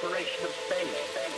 exploration of space.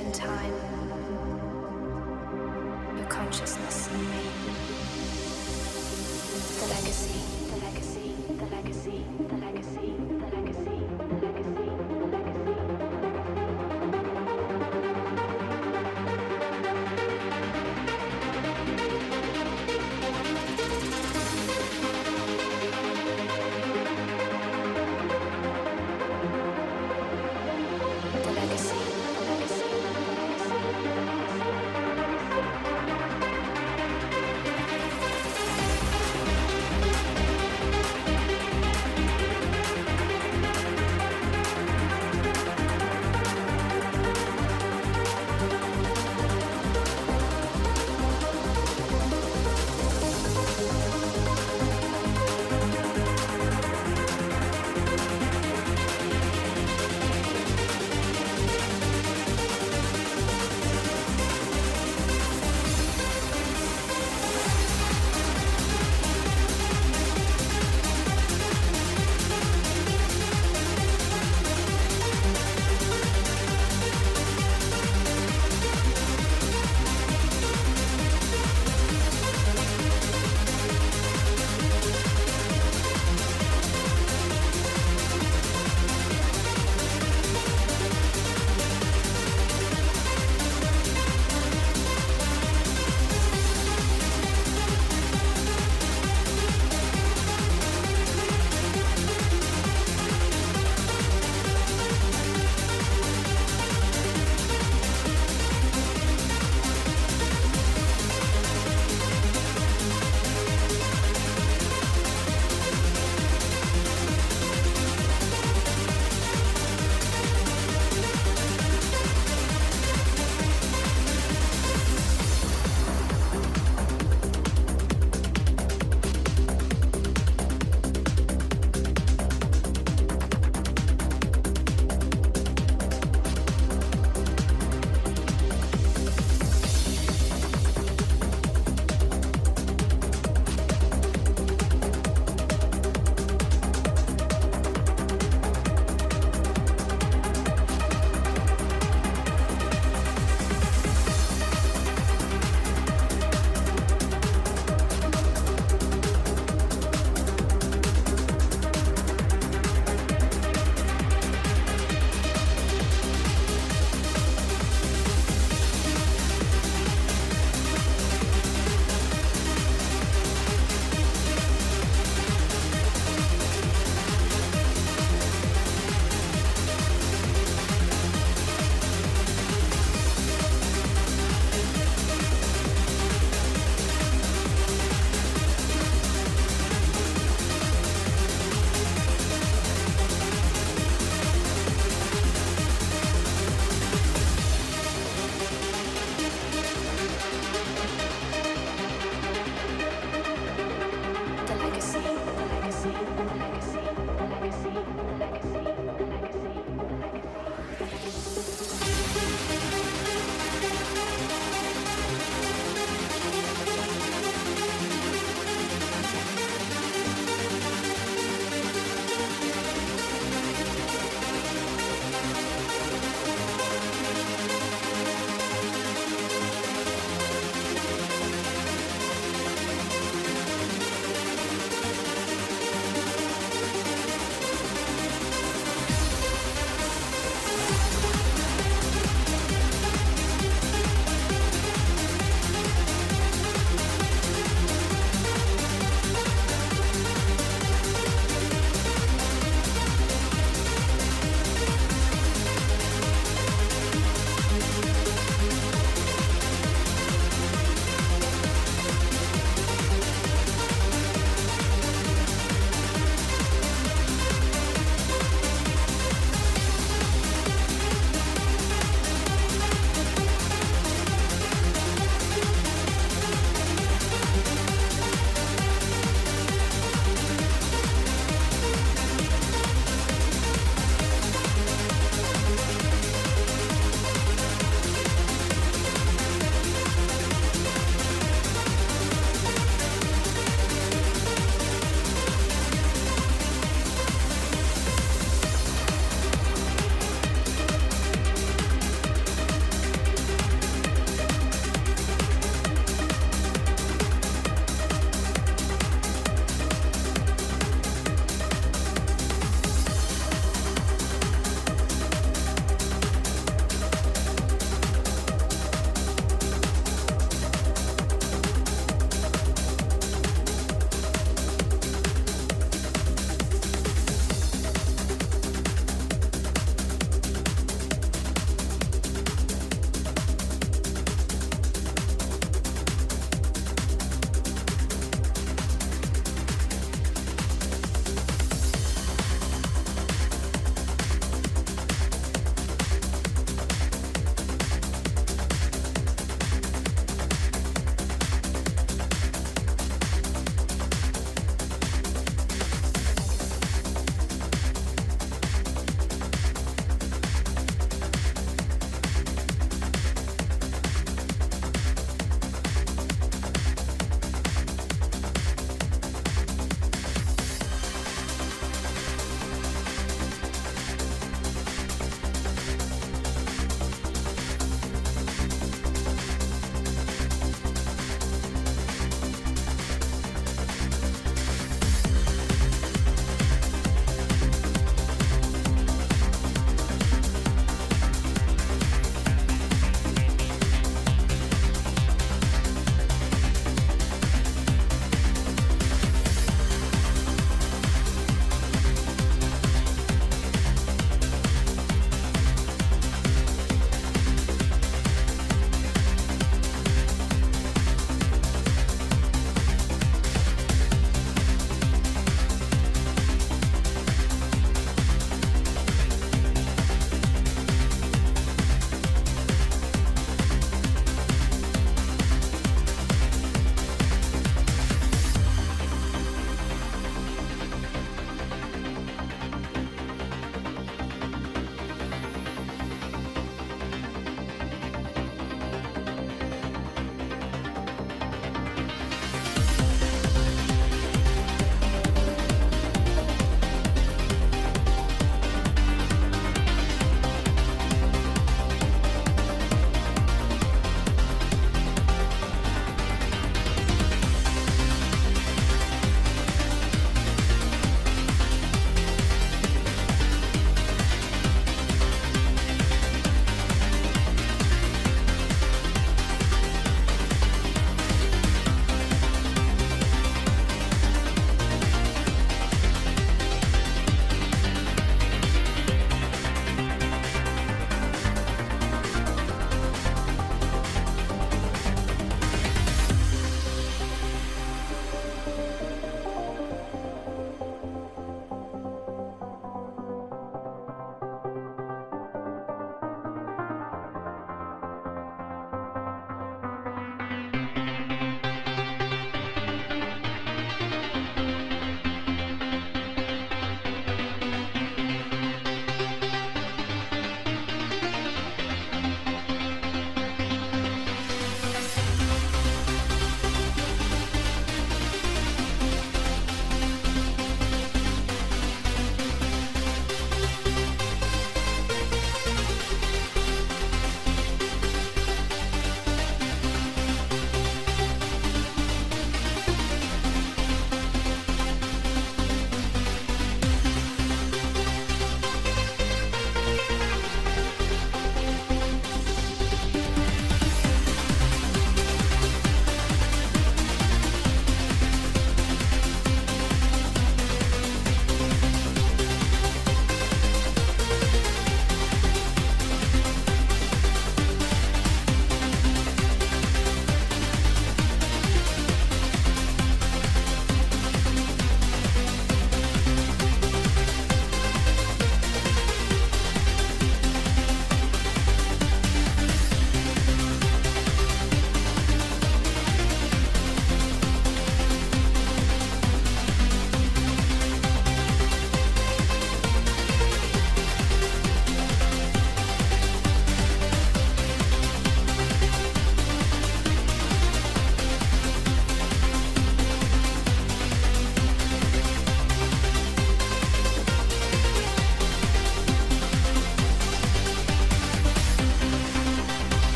And time, your consciousness and me. The legacy, the legacy, the legacy, the legacy,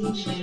Transform